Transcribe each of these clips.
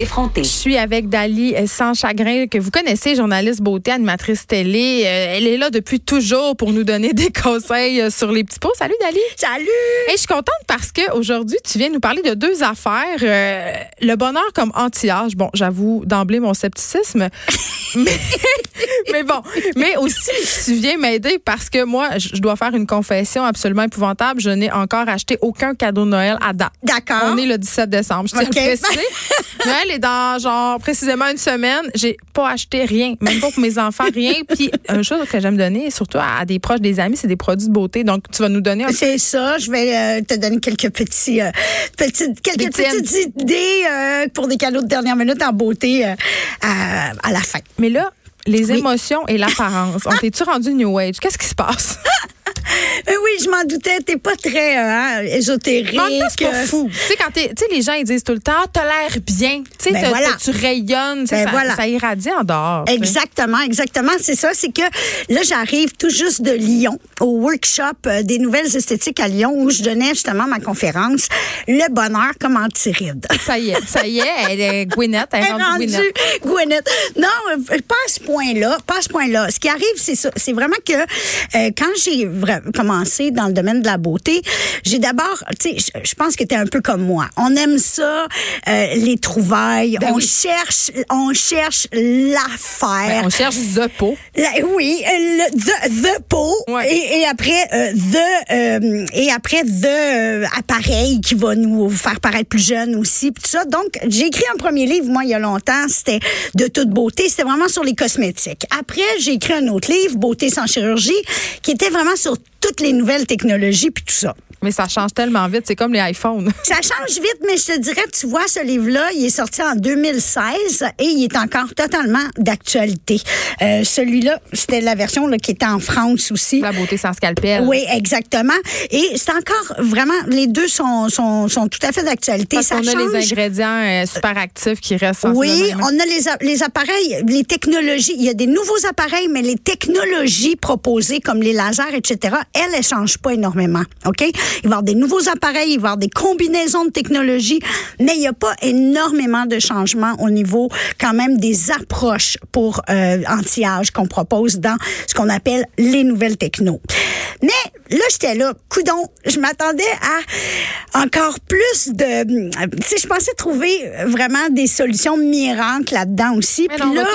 Effronté. Je suis avec Dali euh, Sans Chagrin, que vous connaissez, journaliste beauté, animatrice télé. Euh, elle est là depuis toujours pour nous donner des conseils euh, sur les petits pots. Salut Dali. Salut! Et je suis contente parce que aujourd'hui, tu viens nous parler de deux affaires. Euh, le bonheur comme anti-âge. Bon, j'avoue d'emblée mon scepticisme. mais, mais bon, mais aussi, tu viens m'aider parce que moi, je dois faire une confession absolument épouvantable. Je n'ai encore acheté aucun cadeau de Noël à date. D'accord. On est le 17 décembre. Je tiens OK. à le préciser. Noël est dans genre précisément une semaine. J'ai pas acheté rien, même pas pour mes enfants, rien. Puis une chose que j'aime donner, surtout à, à des proches, des amis, c'est des produits de beauté. Donc tu vas nous donner un C'est ça. Je vais euh, te donner quelques petits, euh, petites, quelques Des tiennes. petites idées euh, pour des cadeaux de dernière minute en beauté à, à la fin. Mais là, les Oui. émotions et l'apparence. On t'es-tu rendu New Age? Qu'est-ce qui se passe? Euh, oui, je m'en doutais. T'es pas très euh, hein, ésotérique. C'est pas euh, fou. Tu sais, quand t'es, tu sais, les gens, ils disent tout le temps, t'as l'air bien. Tu sais, Ben voilà. tu rayonnes. Ben ça, voilà. ça irradie en dehors. Exactement, exactement. C'est ça. C'est que là, j'arrive tout juste de Lyon au workshop des nouvelles esthétiques à Lyon où je donnais justement ma conférence Le bonheur comme anti-rides. Ça y est, ça y est, elle est Gwyneth, elle est rendue rendue Gwyneth. Gwyneth. Non, pas à ce point-là. Pas à ce point-là. Ce qui arrive, c'est ça. C'est vraiment que euh, quand j'ai vra- commencé dans le domaine de la beauté, j'ai d'abord, tu sais, je- pense que tu es un peu comme moi. On aime ça, euh, les trouvailles. Ben on oui. cherche, on cherche l'affaire. Ben, on cherche The Pot. La- oui, euh, le the, the pot Ouais. et, et après euh, the euh, et après the appareil qui va nous faire paraître plus jeunes aussi tout ça. Donc j'ai écrit un premier livre moi il y a longtemps, c'était de toute beauté, c'était vraiment sur les cosmétiques. Après j'ai écrit un autre livre, Beauté sans chirurgie, qui était vraiment sur toutes les nouvelles technologies puis tout ça. Mais ça change tellement vite. C'est comme les iPhones. Ça change vite, mais je te dirais, tu vois, ce livre-là, il est sorti en 2016 et il est encore totalement d'actualité. Euh, Celui-là, c'était la version là, qui était en France aussi. La beauté sans scalpel. Oui, exactement. Et c'est encore vraiment, les deux sont, sont, sont tout à fait d'actualité. Parce qu'on a les ingrédients euh, super actifs qui restent Oui, on a les, les appareils, les technologies. Il y a des nouveaux appareils, mais les technologies proposées, comme les lasers, etc., elles, elles changent pas énormément. OK? Il va y avoir des nouveaux appareils, il va y avoir des combinaisons de technologies, mais il n'y a pas énormément de changements au niveau, quand même, des approches pour euh, anti-âge qu'on propose dans ce qu'on appelle les nouvelles technos. Mais là, j'étais là, coudon, je m'attendais à encore plus de... Tu sais, je pensais trouver vraiment des solutions miracles là-dedans aussi. Mais Puis non, là,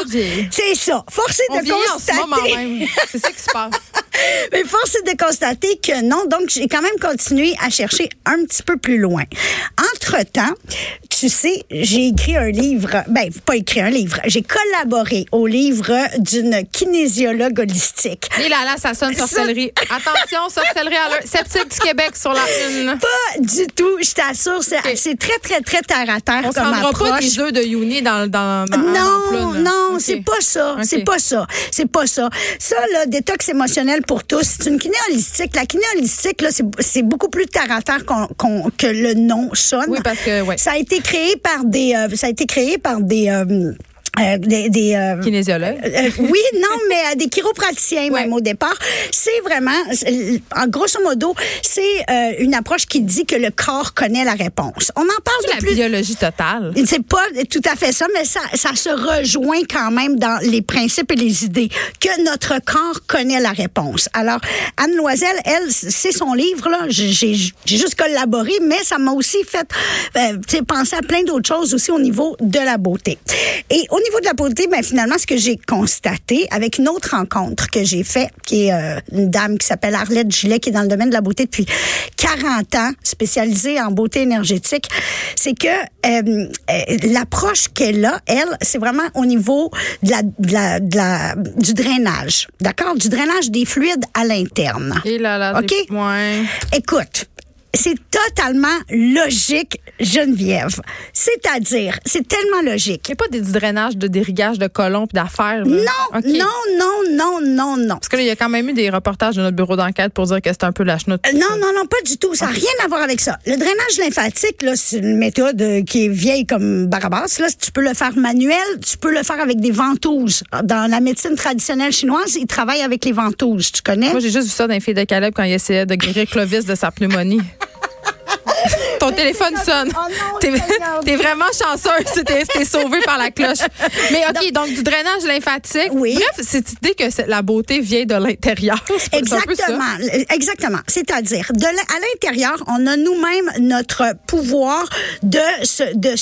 c'est ça. Force est On de ce constater... C'est ça qui se passe. Mais force est de constater que non. Donc, j'ai quand même à chercher un petit peu plus loin. Entre-temps, tu sais, j'ai écrit un livre. Ben, pas écrit un livre. J'ai collaboré au livre d'une kinésiologue holistique. Et là, là, ça sonne sorcellerie. Attention, sorcellerie à l'heure. Sceptique du Québec sur la une. Pas du tout, je t'assure. C'est très, très, très terre à terre On comme rendra pas approche. des de Youni dans, dans, dans, Non, non, c'est pas ça. C'est pas ça. C'est pas ça. Ça, là, détox émotionnel pour tous, c'est une kiné holistique. La kiné holistique, là, c'est c'est beaucoup plus terre à terre que le nom sonne. Oui, parce que, ouais. Ça a été créé par des, euh, ça a été créé par des, euh, euh, des, des, euh, Kinésiologue. euh, oui, non, mais euh, des chiropraticiens Ouais. même au départ. C'est vraiment, en grosso modo, c'est euh, une approche qui dit que le corps connaît la réponse. On en parle C'est de la plus. biologie totale. C'est pas tout à fait ça, mais ça, ça se rejoint quand même dans les principes et les idées que notre corps connaît la réponse. Alors, Anne Loisel, elle, c'est son livre là. J'ai j'ai juste collaboré, mais ça m'a aussi fait euh, tu sais, penser à plein d'autres choses aussi au niveau de la beauté. Et au niveau de la beauté, ben finalement, ce que j'ai constaté avec une autre rencontre que j'ai fait, qui est euh, une dame qui s'appelle Arlette Gillet, qui est dans le domaine de la beauté depuis 40 ans, spécialisée en beauté énergétique, c'est que euh, euh, l'approche qu'elle a, elle, c'est vraiment au niveau de la, de la, de la- du drainage, d'accord, du drainage des fluides à l'interne. Et là, là. OK? Écoute, c'est totalement logique, Geneviève. C'est-à-dire, c'est tellement logique. Il n'y a pas des, du drainage, de dérigage de colons puis d'affaires. Non, non, non, non, non, non. Parce que là, il y a quand même eu des reportages de notre bureau d'enquête pour dire que c'est un peu la chenoute. Euh, Non, non, non, pas du tout. Ça n'a rien à voir avec ça. Le drainage lymphatique, là, c'est une méthode euh, qui est vieille comme Barabas. Là, tu peux le faire manuel, tu peux le faire avec des ventouses. Dans la médecine traditionnelle chinoise, ils travaillent avec les ventouses. Tu connais? Moi, j'ai juste vu ça dans les filles de Caleb quand il essayait de guérir Clovis de sa pneumonie. ton téléphone sonne. Oh non, T'es vraiment chanceuse. T'es sauvée par la cloche. Mais OK, donc, du drainage lymphatique. Oui. Bref, cette idée que la beauté vient de l'intérieur. Un peu ça. Exactement, exactement. C'est-à-dire, de à l'intérieur, on a nous-mêmes notre pouvoir de, se- de,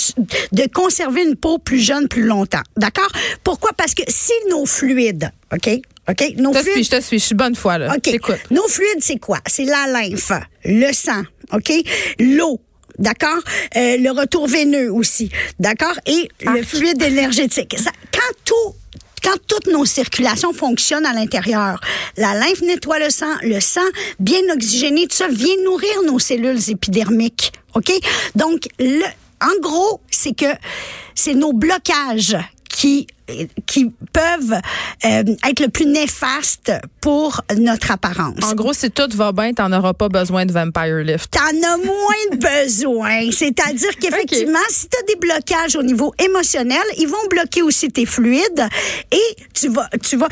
de conserver une peau plus jeune plus longtemps. D'accord? Pourquoi? Parce que si nos fluides, OK? OK? Nos Je te suis, fluides, je te suis. Je suis bonne foi, là. OK. Nos fluides, c'est quoi? C'est la lymphe, le sang, OK? L'eau. D'accord? Euh, le retour veineux aussi. D'accord? Et le fluide énergétique. Ça, quand tout quand toutes nos circulations fonctionnent à l'intérieur, la lymphe nettoie le sang, le sang bien oxygéné, tout ça vient nourrir nos cellules épidermiques. OK? Donc, le, en gros, c'est que c'est nos blocages qui qui peuvent euh, être le plus néfastes pour notre apparence. En gros, si tout va bien, t'en auras pas besoin de Vampire Lift. T'en as moins de besoin. C'est-à-dire qu'effectivement, si tu as des blocages au niveau émotionnel, ils vont bloquer aussi tes fluides et tu vas, tu vas,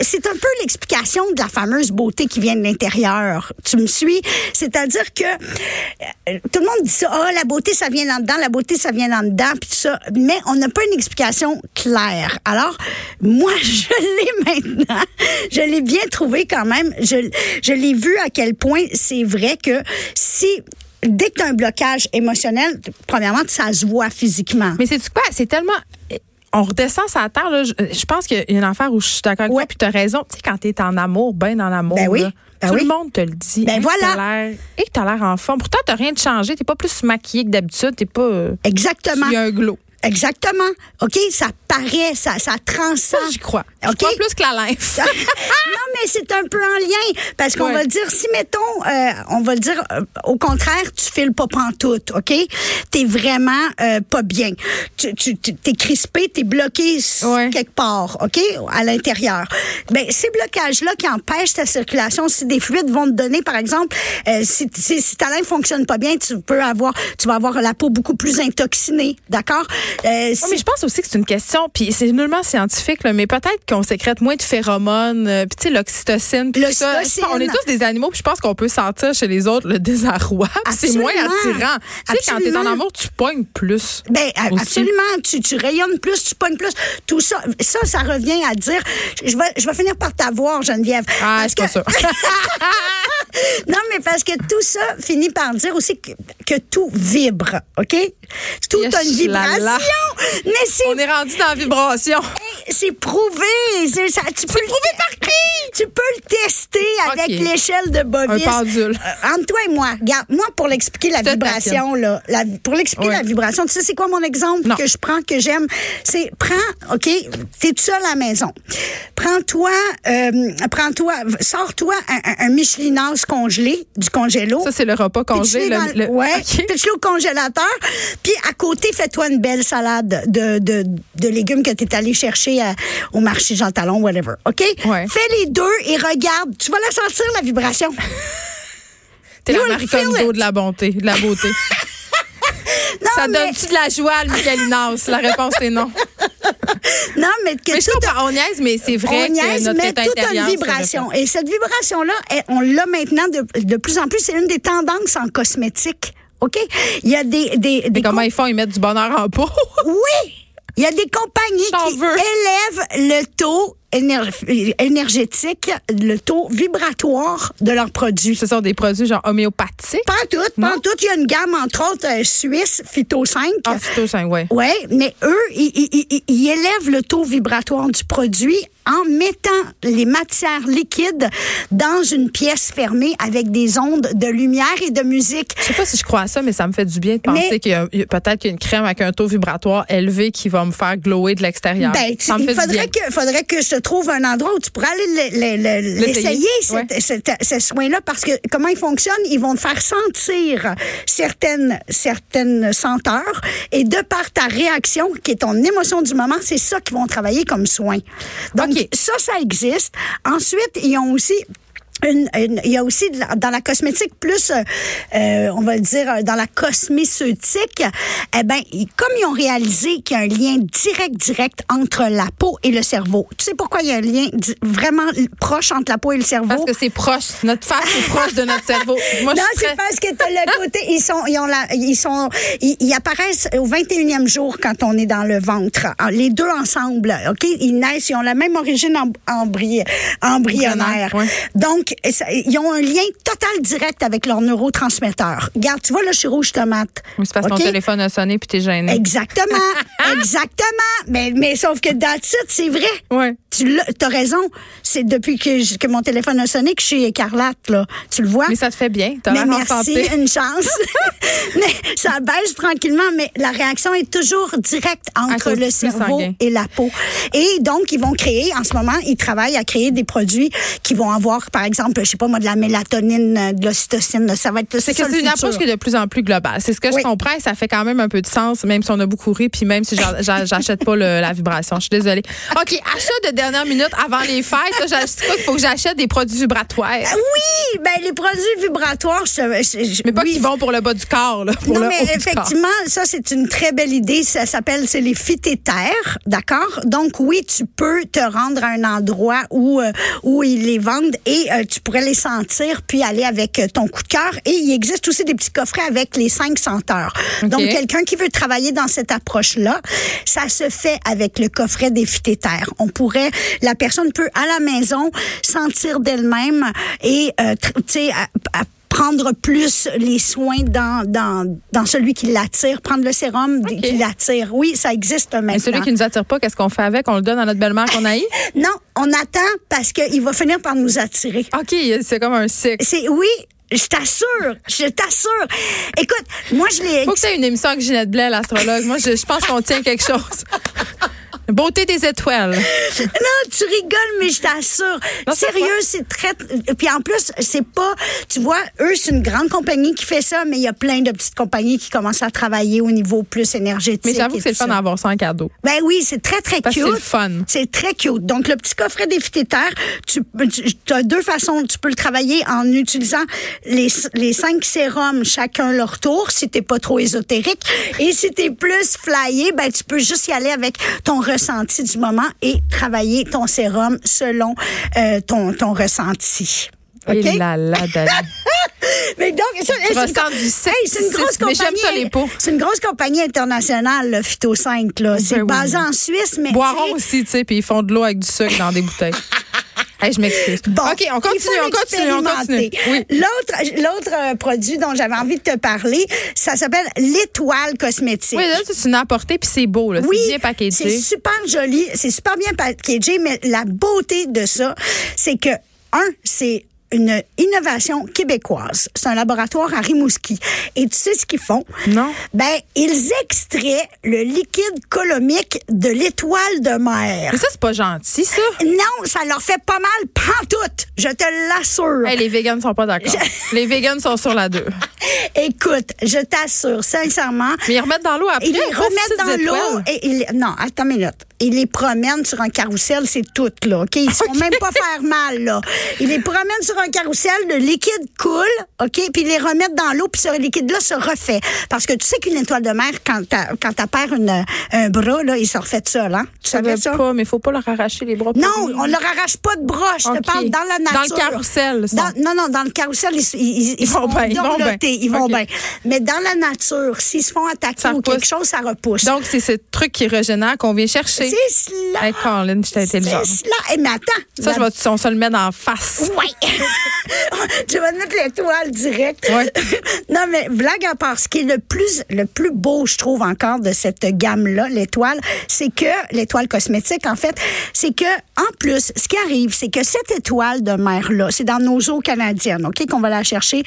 c'est un peu l'explication de la fameuse beauté qui vient de l'intérieur. Tu me suis? C'est-à-dire que euh, tout le monde dit ça, ah, la beauté, ça vient là-dedans, la beauté, ça vient là-dedans, puis tout ça. Mais on n'a pas une explication claire. Alors, moi, je l'ai maintenant. Je l'ai bien trouvé quand même. Je, je l'ai vu à quel point c'est vrai que si dès que tu as un blocage émotionnel, premièrement, ça se voit physiquement. Mais c'est quoi? C'est tellement. On redescend la terre, là. Je, je pense qu'il y a une affaire où je suis d'accord avec Ouais. toi, puis tu as raison. Tu sais, quand tu es en amour, ben en amour, Ben oui, là, ben tout oui. le monde te le dit. Ben voilà. l'air- Hey, t'as l'air en forme. Pourtant, t'as rien de changé. T'es pas plus maquillée que d'habitude. T'es pas. euh, Exactement. Il y a un glow. Exactement. OK? Ça paraît, ça, ça transcend. Ça, j'y crois. Je OK? crois plus que la lymphe. non, mais c'est un peu en lien. Parce qu'on Ouais. va dire, si, mettons, euh, on va le dire, euh, au contraire, tu files pas pantoute, OK? T'es vraiment euh, pas bien. Tu, tu, tu- t'es crispé, t'es bloqué Ouais. quelque part, OK? À l'intérieur. Ben, ces blocages-là qui empêchent ta circulation, si des fluides vont te donner, par exemple, euh, si, si, si ta lymphe fonctionne pas bien, tu peux avoir, tu vas avoir la peau beaucoup plus intoxinée, d'accord? Euh, si- mais je pense aussi que c'est une question, puis c'est nullement scientifique, là, mais peut-être qu'on sécrète moins de phéromones, euh, puis tu sais, l'oxytocine, tout ça. On est tous des animaux, puis je pense qu'on peut sentir chez les autres le désarroi, c'est moins attirant. Tu sais, quand t'es en amour, tu pognes plus. Ben, aussi. absolument. Tu, tu rayonnes plus, tu pognes plus. Tout ça, ça, ça revient à dire, je vais, je vais finir par t'avoir, Geneviève. Ah, c'est pas que- ça. non, mais parce que tout ça finit par dire aussi que, que tout vibre, OK? Tout a une vibration. Mais On est rendu dans la vibration. c'est prouvé. C'est ça, tu peux prouvé par qui? Tu peux le tester avec l'échelle de Bovis. Un pendule. Euh, entre toi et moi, regarde, moi, pour l'expliquer la vibration, là, la- pour l'expliquer Ouais. la vibration, tu sais, c'est quoi mon exemple Non. que je prends, que j'aime? C'est, prends, OK, t'es tout seul à la maison. Prends-toi, euh, prends-toi, sors-toi un, un, un Michelinas congelé, du congélo. Ça, c'est le repas congelé. Le, le- ouais, OK. pitche-les au congélateur. Puis à côté, fais-toi une belle salade de, de, de légumes que tu es allé chercher à- au marché Jean Talon, whatever. OK? Ouais. Fais les deux et regarde. Tu vas la sentir, la vibration. T'es la Marie Kondo de la bonté, de la beauté. Non, ça mais, donne-tu de la joie, le Michelinas? La réponse est non. Non, mais que Mais tout comprends, on niaise, mais c'est vrai on niaise, que notre mais état tout a intérieur une vibration. Et cette vibration-là, on l'a maintenant de, de plus en plus. C'est une des tendances en cosmétique. OK? Il y a des. des, des Mais comment com- ils font? Ils mettent du bonheur en peau? Oui! Il y a des compagnies qui veux. élèvent le taux éner- énergétique, le taux vibratoire de leurs produits. Ce sont des produits genre homéopathiques? Pas en tout, pas en tout. Il y a une gamme, entre autres, euh, suisse, Phyto 5. Ah, phyto 5, ouais. Oui, mais eux, ils, ils- ils- ils élèvent le taux vibratoire du produit en mettant les matières liquides dans une pièce fermée avec des ondes de lumière et de musique. Je sais pas si je crois à ça, mais ça me fait du bien de penser qu'il y a il peut-être qu'il y a une crème avec un taux vibratoire élevé qui va me faire glower de l'extérieur. Ben, ça me fait il du bien. faudrait que, faudrait que je te trouve un endroit où tu pourrais aller le- le- le- L'essayer. Ouais. ce soin-là, parce que comment ils fonctionnent, ils vont te faire sentir certaines, certaines senteurs, et de par ta réaction, qui est ton émotion du moment, c'est ça qu'ils vont travailler comme soin. Donc, OK. ça, ça existe. Ensuite, ils ont aussi une- une- il y a aussi la- dans la cosmétique plus, euh, euh, on va le dire, euh, dans la cosméceutique, eh ben, ils- comme ils ont réalisé qu'il y a un lien direct, direct entre la peau et le cerveau. Tu sais pourquoi il y a un lien vraiment proche entre la peau et le cerveau? Parce que c'est proche. Notre face est proche de notre cerveau. Moi, non, c'est parce que t'as le côté, ils sont, ils ont la, ils sont, ils, ils apparaissent au 21e jour quand on est dans le ventre. Ah, Les deux ensemble, OK? Ils naissent, ils ont la même origine em- embry- embryonnaire. Embryonnaire, ouais. Donc, ça- ils ont un lien total direct avec leurs neurotransmetteurs. Regarde, tu vois, là, je suis rouge tomate. Oui, c'est parce que ton téléphone a sonné puis t'es gêné. Exactement, exactement. Mais, mais sauf que it, c'est vrai. Ouais. Tu as raison. C'est depuis que, que mon téléphone a sonné que je suis écarlate, là. Tu le vois? Mais ça te fait bien. T'as Mais merci, santé. une chance. mais ça baisse tranquillement, mais la réaction est toujours directe entre le cerveau sanguin. et la peau. Et donc, ils vont créer, en ce moment, ils travaillent à créer des produits qui vont avoir, par exemple, je sais pas moi, de la mélatonine, euh, de l'ocytocine. Ça va être C'est une futur. approche qui est de plus en plus globale. C'est ce que Oui. je comprends ça fait quand même un peu de sens, même si on a beaucoup ri, puis même si j'a- j'a- j'achète pas le- la vibration. Je suis désolée. OK, achat de dernière minute avant les fêtes. là, quoi qu'il faut que j'achète des produits vibratoires? Ah Oui, ben les produits vibratoires, je, je- je- Mais pas oui. qui vont pour le bas du corps, là, pour non, le mais effectivement, ça, c'est une très belle idée. Ça s'appelle, c'est les phytéthères, d'accord? Donc, oui, tu peux te rendre à un endroit où, euh, où ils les vendent et euh, tu pourrais les sentir puis aller avec euh, ton coup de cœur. Et il existe aussi des petits coffrets avec les cinq senteurs. Donc, quelqu'un qui veut travailler dans cette approche-là, ça se fait avec le coffret des phytéthères. On pourrait, la personne peut à la maison sentir d'elle-même et, euh, tu sais, prendre plus les soins dans, dans, dans celui qui l'attire, prendre le sérum qui l'attire. Oui, ça existe maintenant. Mais celui qui nous attire pas, qu'est-ce qu'on fait avec? On le donne à notre belle-mère qu'on a Non, on attend parce qu'il va finir par nous attirer. OK, c'est comme un cycle. C'est oui, je t'assure, je t'assure. Écoute, moi je l'ai Faut que tu aies une émission avec Ginette Blais, l'astrologue. Moi, je, je pense qu'on tient quelque chose. Beauté des étoiles. Non, tu rigoles, mais je t'assure. Sérieux, c'est très. Puis en plus, c'est pas. Tu vois, eux, c'est une grande compagnie qui fait ça, mais il y a plein de petites compagnies qui commencent à travaer au niveau plus énergétique. Mais j'avoue que c'est le fun d'avoir ça en cadeau. Ben oui, c'est très, très Parce cute. c'est fun. C'est très cute. Donc, le petit coffret des tu, tu as deux façons. Tu peux le travailler en utilisant les, les cinq sérums, chacun leur tour, si t'es pas trop ésotérique. Et si t'es plus flyé, ben, tu peux juste y aller avec ton ressenti du moment et travailler ton sérum selon euh, ton, ton ressenti. OK? Et là. Mais donc, ça, c'est une- du Hey, c'est une grosse mais j'aime compagnie. ça, les peaux. C'est une grosse compagnie internationale, le Phyto 5. Là. C'est oui. basé en Suisse, mais. Boiron aussi, tu sais, puis ils font de l'eau avec du sucre dans des bouteilles. Hey, je m'excuse. Bon, OK, on continue, on continue, on continue. Oui. L'autre, l'autre euh, produit dont j'avais envie de te parler, ça s'appelle l'étoile cosmétique. Oui, là, tu n'as apporté, puis c'est beau, là. Oui, c'est bien c'est packagé. super joli, c'est super bien packagé, mais la beauté de ça, c'est que, un, c'est une innovation québécoise. C'est un laboratoire à Rimouski. Et tu sais ce qu'ils font? Non. Ben, ils extraient le liquide colomique de l'étoile de mer. Mais ça, c'est pas gentil, ça. Non, ça leur fait pas mal pantoute. Je te l'assure. Hey, les végans sont pas d'accord. Les végans sont sur la 2. Écoute, je t'assure, sincèrement. Mais ils remettent dans l'eau après. Ils les remettent dans l'eau et ils, non, attends une minute. Ils les promènent sur un carrousel, c'est tout, là, OK? Ils ne font même pas faire mal, là. Ils les promènent sur un carrousel, le liquide coule, OK? Puis ils les remettent dans l'eau, puis ce liquide-là se refait. Parce que tu sais qu'une étoile de mer, quand t'as, quand t'as perdu une- un bras, là, il se refait de ça, là. Tu savais ça? pas, mais faut pas leur arracher les bras. Non, on leur arrache pas de bras. Je te parle dans la Dans nature. le carrousel, ça. Dans- non, non, dans le carrousel, ils, ils, Ils vont bien, ils vont bien. Ils vont bien. Mais dans la nature, s'ils se font attaquer Ça ou repousse. quelque chose, ça repousse. Donc, c'est ce truc qui régénère qu'on vient chercher. C'est cela. Hey, Colin, j'étais intelligente. C'est cela. Eh, mais attends. Ça, je vais, on se le met en face. Oui. tu vas mettre l'étoile direct. Ouais. non, mais blague à part, ce qui est le plus, le plus beau, je trouve encore, de cette gamme-là, l'étoile, c'est que, l'étoile cosmétique, en fait, c'est que, en plus, ce qui arrive, c'est que cette étoile de mer-là, c'est dans nos eaux canadiennes, OK, qu'on va la chercher.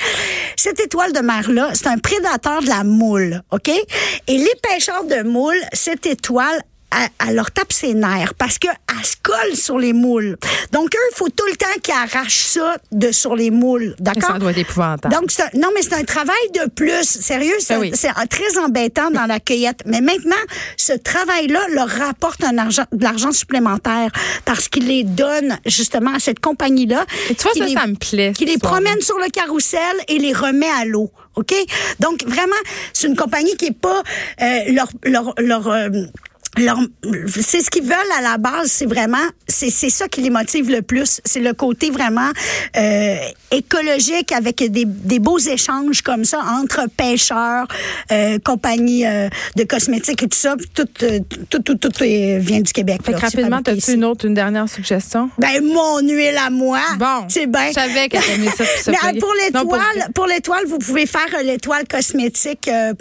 Cette étoile de mer-là, c'est un prédateur de la moule, OK? Et les pêcheurs de moules, cette étoile, elle, elle leur tape ses nerfs parce qu'elle se colle sur les moules. Donc, eux, il faut tout le temps qu'ils arrachent ça de sur les moules. D'accord? Ça doit être épouvantable. Donc, un- non, mais c'est un travail de plus. Sérieux, c'est Ben oui. c'est un- très embêtant dans la cueillette. Mais maintenant, ce travail-là leur rapporte un argent, de l'argent supplémentaire parce qu'il les donne justement à cette compagnie-là. Et tu vois, ça, les- ça me plaît. Qui les promène sur le carrousel et les remet à l'eau. OK? Donc, vraiment, c'est une compagnie qui est pas euh, leur, leur, leur, euh, leur- c'est ce qu'ils veulent à la base, c'est vraiment, c'est c'est ça qui les motive le plus. C'est le côté vraiment euh, écologique avec des, des beaux échanges comme ça entre pêcheurs, euh, compagnies euh, de cosmétiques et tout ça. Tout, euh, tout, tout, tout, euh, vient du Québec. Fait là. Rapidement, as-tu une autre, une dernière suggestion? Ben, mon huile à moi. Bon. C'est bien. Je savais qu'elle aimait ça pour Mais pour l'étoile, pour l'étoile, vous pouvez faire euh, l'étoile cosmétique euh,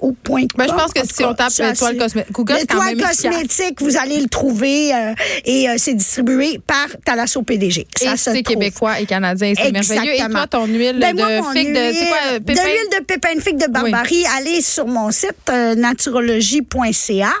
ou point Ben, je pense que tout si on tape ça, l'étoile cosmétique, L'étoile cosmétique, vous allez le trouver euh, et euh, c'est distribué par Talasso PDG. Et Ça se c'est québécois et canadien, c'est merveilleux. Et toi, ton huile Ben, de moi, figue de, c'est quoi, pépin? De l'huile de pépin de figue de Barbarie, allez sur mon site euh, naturologie.ca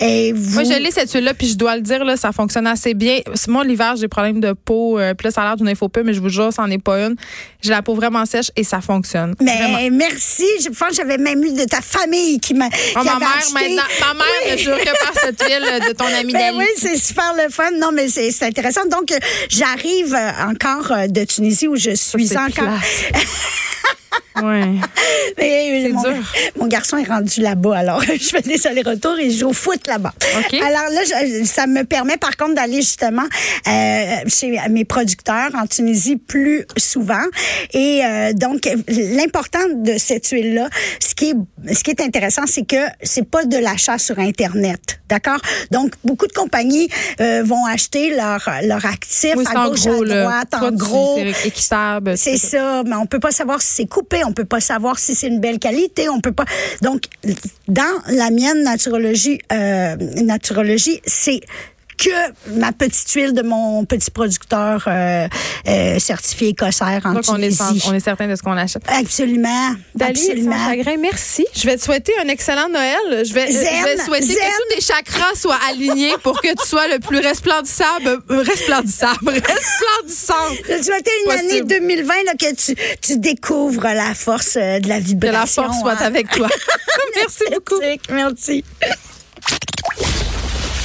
et vous Moi, je l'ai cette huile-là, puis je dois le dire, là, ça fonctionne assez bien. Moi, l'hiver, j'ai des problèmes de peau. puis là, ça a l'air d'une info mais je vous jure, c'en est pas une. J'ai la peau vraiment sèche et ça fonctionne. Vraiment. Mais merci. Je pense que j'avais même eu de ta famille qui m'a. Oh, ma mère, acheté. maintenant, ma mère Oui. ne jure que par cette huile de ton ami Ben oui, c'est super le fun. Non, mais c'est c'est intéressant. Donc, euh, j'arrive euh, encore euh, de Tunisie où je suis encore. Ouais. Mais, C'est mon, dur. mon garçon est rendu là-bas, alors je fais des allers-retours et je joue au foot là-bas. OK. Alors là, je- ça me permet par contre d'aller justement euh, chez mes producteurs en Tunisie plus souvent. Et euh, donc, l'important de cette huile-là, ce qui est, ce qui est intéressant, c'est que c'est pas de l'achat sur Internet. D'accord? Donc, beaucoup de compagnies euh, vont acheter leur, leur actif Oui, à gauche, gros, à droite, en gros. C'est équitable. C'est ça, mais on peut pas savoir si c'est coupé, on peut pas savoir si c'est une belle qualité, on peut pas. Donc, dans la mienne naturologie, euh, naturologie, c'est que ma petite huile de mon petit producteur euh, euh, certifié écossaire en Donc, on est, on est certain de ce qu'on achète. Absolument, Dali, absolument. chagrin, merci. Je vais te souhaiter un excellent Noël. Je vais, Zen, je vais souhaiter zen. que tous tes chakras soient alignés pour que tu sois le plus resplendissable, euh, resplendissable, resplendissant. Je te souhaite une Possible. année 2020 là, que tu, tu découvres la force de la Que vibration. la force soit hein. avec toi. merci beaucoup. Merci.